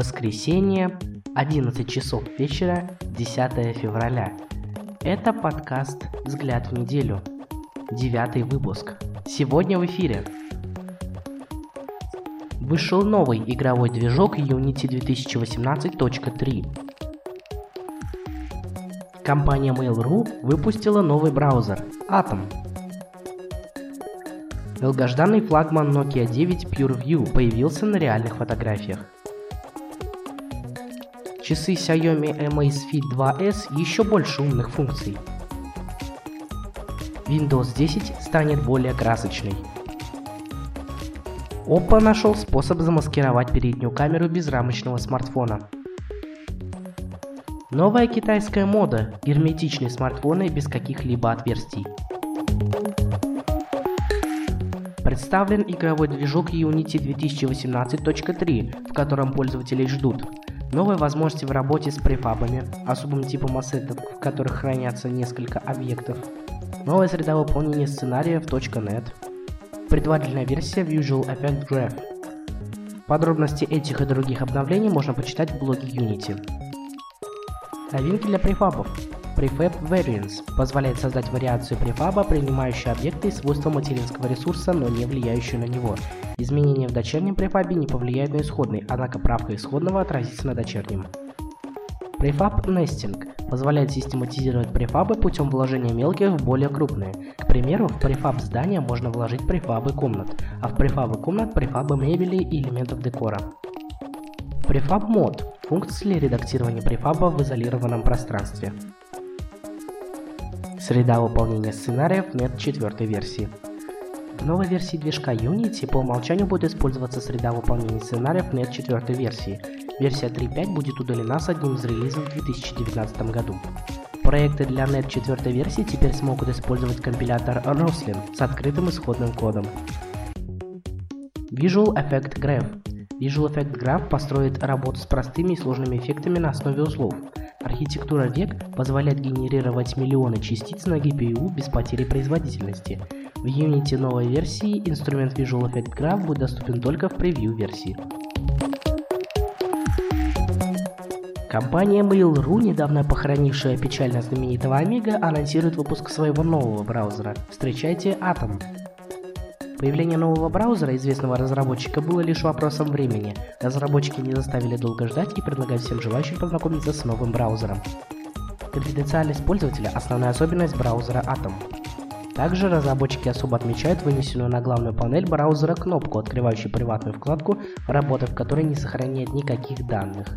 Воскресенье, 11 часов вечера, 10 февраля. Это подкаст «Взгляд в неделю». Девятый выпуск. Сегодня в эфире. Вышел новый игровой движок Unity 2018.3. Компания Mail.ru выпустила новый браузер Atom. Долгожданный флагман Nokia 9 PureView появился на реальных фотографиях. Часы Xiaomi Amazfit 2S еще больше умных функций. Windows 10 станет более красочной. Oppo нашел способ замаскировать переднюю камеру безрамочного смартфона. Новая китайская мода – герметичные смартфоны без каких-либо отверстий. Представлен игровой движок Unity 2018.3, в котором пользователи ждут новые возможности в работе с префабами, особым типом ассетов, в которых хранятся несколько объектов, новая среда выполнения сценариев .NET, предварительная версия Visual Effect Graph. Подробности этих и других обновлений можно почитать в блоге Unity. Новинки для префабов. Prefab Variants позволяет создать вариацию префаба, принимающую объекты и свойства материнского ресурса, но не влияющую на него. Изменения в дочернем префабе не повлияют на исходный, однако правка исходного отразится на дочернем. Prefab Nesting позволяет систематизировать префабы путем вложения мелких в более крупные. К примеру, в префаб здания можно вложить префабы комнат, а в префабы комнат префабы мебели и элементов декора. Prefab Mode – функции редактирования префаба в изолированном пространстве. Среда выполнения сценариев NET 4 версии. В новой версии движка Unity по умолчанию будет использоваться среда выполнения сценариев NET 4 версии. Версия 3.5 будет удалена с одним из релизов в 2019 году. Проекты для NET 4 версии теперь смогут использовать компилятор Roslyn с открытым исходным кодом. Visual Effect Graph Visual Effect Graph построит работу с простыми и сложными эффектами на основе узлов. Архитектура VEC позволяет генерировать миллионы частиц на GPU без потери производительности. В Unity новой версии инструмент Visual Effect Graph будет доступен только в превью версии. Компания Mail.ru, недавно похоронившая печально знаменитого Amiga, анонсирует выпуск своего нового браузера. Встречайте Atom. Появление нового браузера известного разработчика было лишь вопросом времени. Разработчики не заставили долго ждать и предлагают всем желающим познакомиться с новым браузером. Конфиденциальность пользователя – основная особенность браузера Atom. Также разработчики особо отмечают вынесенную на главную панель браузера кнопку, открывающую приватную вкладку, работа в которой не сохраняет никаких данных.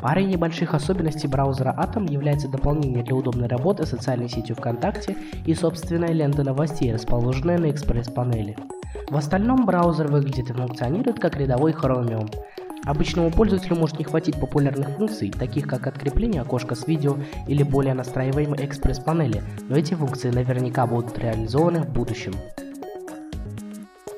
Парой небольших особенностей браузера Atom является дополнение для удобной работы социальной сетью ВКонтакте и собственная лента новостей, расположенная на экспресс-панели. В остальном браузер выглядит и функционирует как рядовой Chromium. Обычному пользователю может не хватить популярных функций, таких как открепление окошка с видео или более настраиваемой экспресс-панели, но эти функции наверняка будут реализованы в будущем.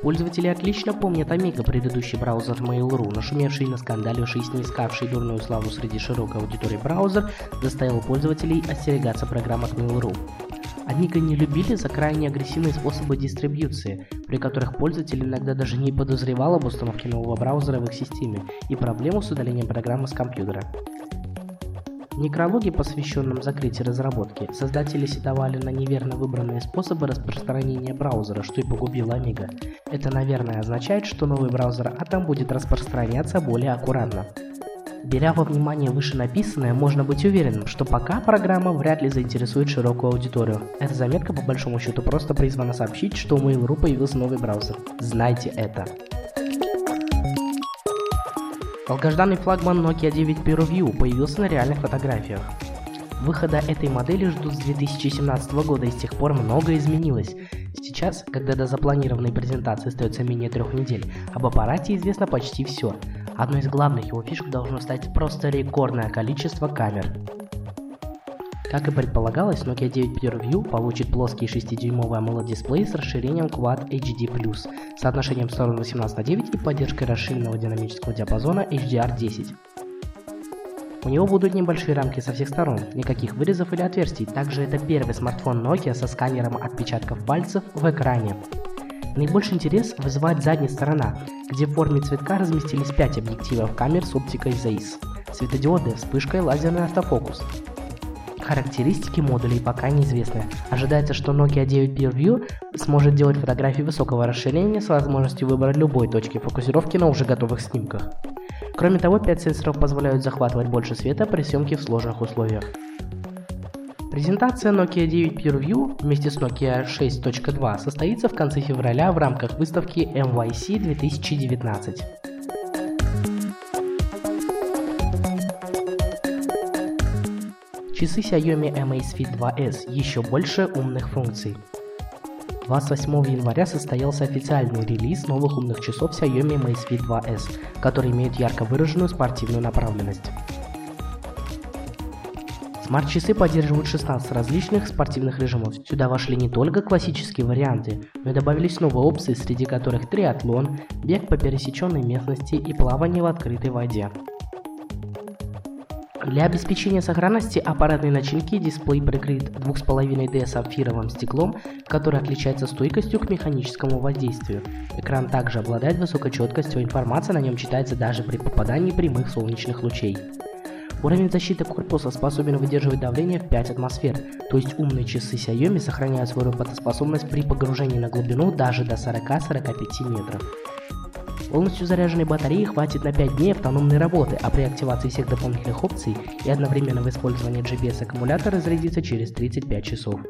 Пользователи отлично помнят Amiga, предыдущий браузер Mail.ru, нашумевший на скандаливший и снискавший дурную славу среди широкой аудитории браузер, заставил пользователей остерегаться программ от Mail.ru. Amiga не любили за крайне агрессивные способы дистрибьюции, при которых пользователь иногда даже не подозревал об установке нового браузера в их системе и проблему с удалением программы с компьютера. В некрологе, посвященном закрытию разработки, создатели сетовали на неверно выбранные способы распространения браузера, что и погубило Amiga. Это, наверное, означает, что новый браузер Atom будет распространяться более аккуратно. Беря во внимание вышенаписанное, можно быть уверенным, что пока программа вряд ли заинтересует широкую аудиторию. Эта заметка по большому счету просто призвана сообщить, что у Mail.ru появился новый браузер. Знайте это. Долгожданный флагман Nokia 9 PureView появился на реальных фотографиях. Выхода этой модели ждут с 2017 года и с тех пор многое изменилось. Сейчас, когда до запланированной презентации остается менее трех недель, об аппарате известно почти все. Одной из главных его фишек должно стать просто рекордное количество камер. Как и предполагалось, Nokia 9 PureView получит плоский 6-дюймовый AMOLED-дисплей с расширением Quad HD+, соотношением сторон 18 на 9 и поддержкой расширенного динамического диапазона HDR10. У него будут небольшие рамки со всех сторон, никаких вырезов или отверстий. Также это первый смартфон Nokia со сканером отпечатков пальцев в экране. Наибольший интерес вызывает задняя сторона, где в форме цветка разместились 5 объективов камер с оптикой ZEISS, светодиоды, вспышкой, лазерный автофокус. Характеристики модулей пока неизвестны. Ожидается, что Nokia 9 PureView сможет делать фотографии высокого расширения с возможностью выбора любой точки фокусировки на уже готовых снимках. Кроме того, 5 сенсоров позволяют захватывать больше света при съемке в сложных условиях. Презентация Nokia 9 PureView вместе с Nokia 6.2 состоится в конце февраля в рамках выставки MYC 2019. Часы Xiaomi Amazfit 2S еще больше умных функций. 28 января состоялся официальный релиз новых умных часов Xiaomi Amazfit 2S, которые имеют ярко выраженную спортивную направленность. Смарт-часы поддерживают 16 различных спортивных режимов. Сюда вошли не только классические варианты, но и добавились новые опции, среди которых триатлон, бег по пересеченной местности и плавание в открытой воде. Для обеспечения сохранности аппаратной начинки дисплей прикрыт 2,5D сапфировым стеклом, который отличается стойкостью к механическому воздействию. Экран также обладает высокой четкостью, информация на нем читается даже при попадании прямых солнечных лучей. Уровень защиты корпуса способен выдерживать давление в 5 атмосфер, то есть умные часы Xiaomi сохраняют свою работоспособность при погружении на глубину даже до 40-45 метров. Полностью заряженной батареи хватит на 5 дней автономной работы, а при активации всех дополнительных опций и одновременного использования GPS аккумулятора зарядится через 35 часов.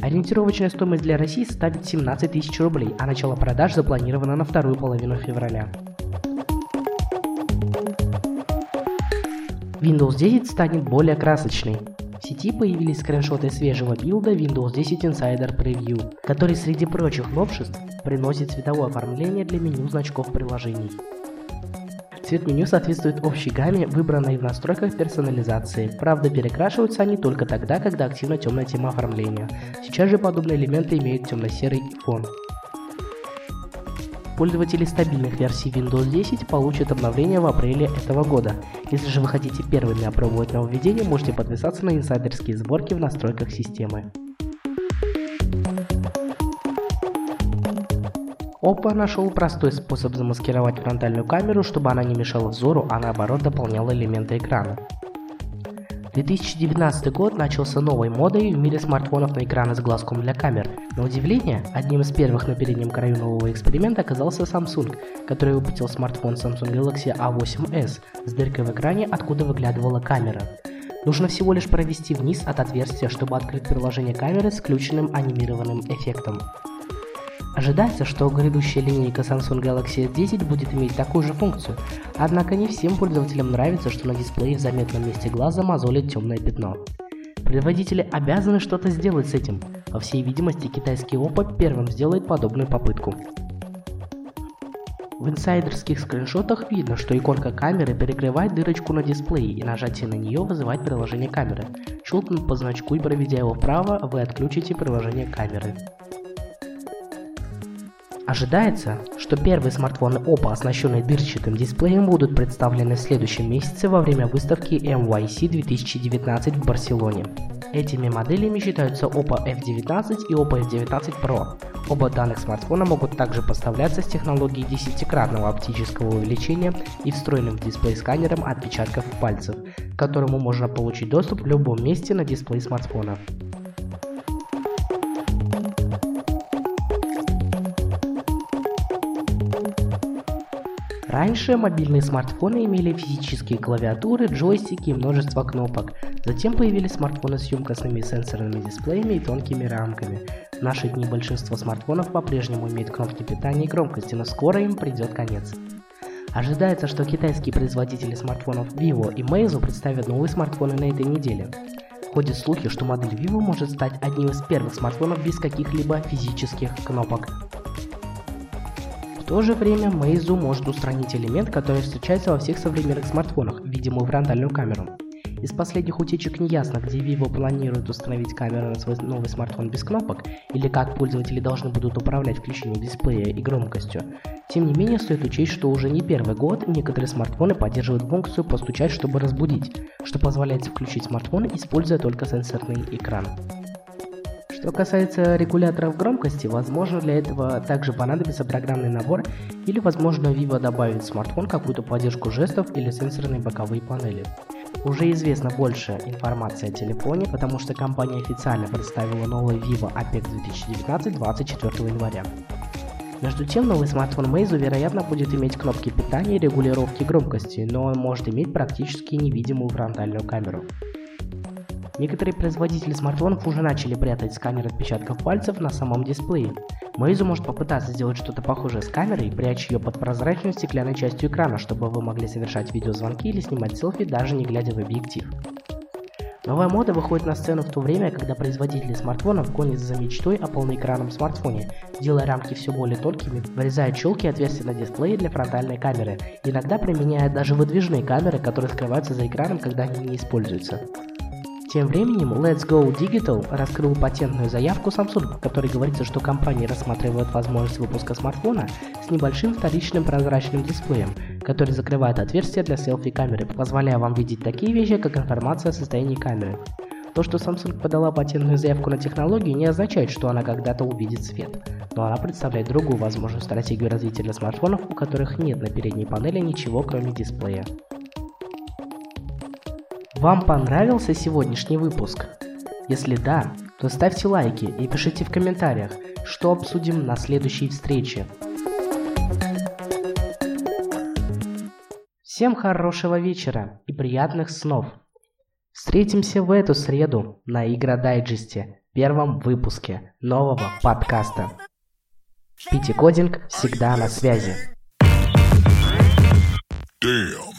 Ориентировочная стоимость для России составит 17 тысяч рублей, а начало продаж запланировано на вторую половину февраля. Windows 10 станет более красочной. В сети появились скриншоты свежего билда Windows 10 Insider Preview, который среди прочих новшеств приносит цветовое оформление для меню значков приложений. Цвет меню соответствует общей гамме, выбранной в настройках персонализации. Правда, перекрашиваются они только тогда, когда активна темная тема оформления. Сейчас же подобные элементы имеют темно-серый фон. Пользователи стабильных версий Windows 10 получат обновление в апреле этого года. Если же вы хотите первыми опробовать нововведение, можете подписаться на инсайдерские сборки в настройках системы. Oppo нашел простой способ замаскировать фронтальную камеру, чтобы она не мешала взору, а наоборот дополняла элементы экрана. 2019 год начался новой модой в мире смартфонов на экраны с глазком для камер. На удивление, одним из первых на переднем краю нового эксперимента оказался Samsung, который выпустил смартфон Samsung Galaxy A8s с дыркой в экране, откуда выглядывала камера. Нужно всего лишь провести вниз от отверстия, чтобы открыть приложение камеры с включенным анимированным эффектом. Ожидается, что грядущая линейка Samsung Galaxy S10 будет иметь такую же функцию, однако не всем пользователям нравится, что на дисплее в заметном месте глаза мозолит темное пятно. Производители обязаны что-то сделать с этим. По всей видимости, китайский Oppo первым сделает подобную попытку. В инсайдерских скриншотах видно, что иконка камеры перекрывает дырочку на дисплее и нажатие на нее вызывает приложение камеры. Щелкнув по значку и проведя его вправо, вы отключите приложение камеры. Ожидается, что первые смартфоны Oppo, оснащенные дырчатым дисплеем, будут представлены в следующем месяце во время выставки MYC 2019 в Барселоне. Этими моделями считаются Oppo F19 и Oppo F19 Pro. Оба данных смартфона могут также поставляться с технологией десятикратного оптического увеличения и встроенным в дисплей сканером отпечатков пальцев, к которому можно получить доступ в любом месте на дисплее смартфона. Раньше мобильные смартфоны имели физические клавиатуры, джойстики и множество кнопок. Затем появились смартфоны с емкостными сенсорными дисплеями и тонкими рамками. В наши дни большинство смартфонов по-прежнему имеют кнопки питания и громкости, но скоро им придет конец. Ожидается, что китайские производители смартфонов Vivo и Meizu представят новые смартфоны на этой неделе. Ходят слухи, что модель Vivo может стать одним из первых смартфонов без каких-либо физических кнопок то же время Meizu может устранить элемент, который встречается во всех современных смартфонах, видимую фронтальную камеру. Из последних утечек не ясно, где Vivo планирует установить камеру на свой новый смартфон без кнопок, или как пользователи должны будут управлять включением дисплея и громкостью. Тем не менее, стоит учесть, что уже не первый год некоторые смартфоны поддерживают функцию «постучать, чтобы разбудить», что позволяет включить смартфон, используя только сенсорный экран. Что касается регуляторов громкости, возможно для этого также понадобится программный набор или возможно Vivo добавит в смартфон какую-то поддержку жестов или сенсорные боковые панели. Уже известно больше информации о телефоне, потому что компания официально представила новый Vivo Apex 2019 24 января. Между тем, новый смартфон Meizu, вероятно, будет иметь кнопки питания и регулировки громкости, но он может иметь практически невидимую фронтальную камеру. Некоторые производители смартфонов уже начали прятать сканер отпечатков пальцев на самом дисплее. Meizu может попытаться сделать что-то похожее с камерой, прячь ее под прозрачной стеклянной частью экрана, чтобы вы могли совершать видеозвонки или снимать селфи, даже не глядя в объектив. Новая мода выходит на сцену в то время, когда производители смартфонов гонятся за мечтой о полноэкранном смартфоне, делая рамки все более тонкими, вырезая челки и отверстия на дисплее для фронтальной камеры, иногда применяя даже выдвижные камеры, которые скрываются за экраном, когда они не используются. Тем временем Let's Go Digital раскрыл патентную заявку Samsung, в которой говорится, что компания рассматривает возможность выпуска смартфона с небольшим вторичным прозрачным дисплеем, который закрывает отверстие для селфи-камеры, позволяя вам видеть такие вещи, как информация о состоянии камеры. То, что Samsung подала патентную заявку на технологию, не означает, что она когда-то увидит свет, но она представляет другую возможную стратегию развития для смартфонов, у которых нет на передней панели ничего кроме дисплея. Вам понравился сегодняшний выпуск? Если да, то ставьте лайки и пишите в комментариях, что обсудим на следующей встрече. Всем хорошего вечера и приятных снов. Встретимся в эту среду на Игродайджесте, первом выпуске нового подкаста. Пити Кодинг всегда на связи. Damn.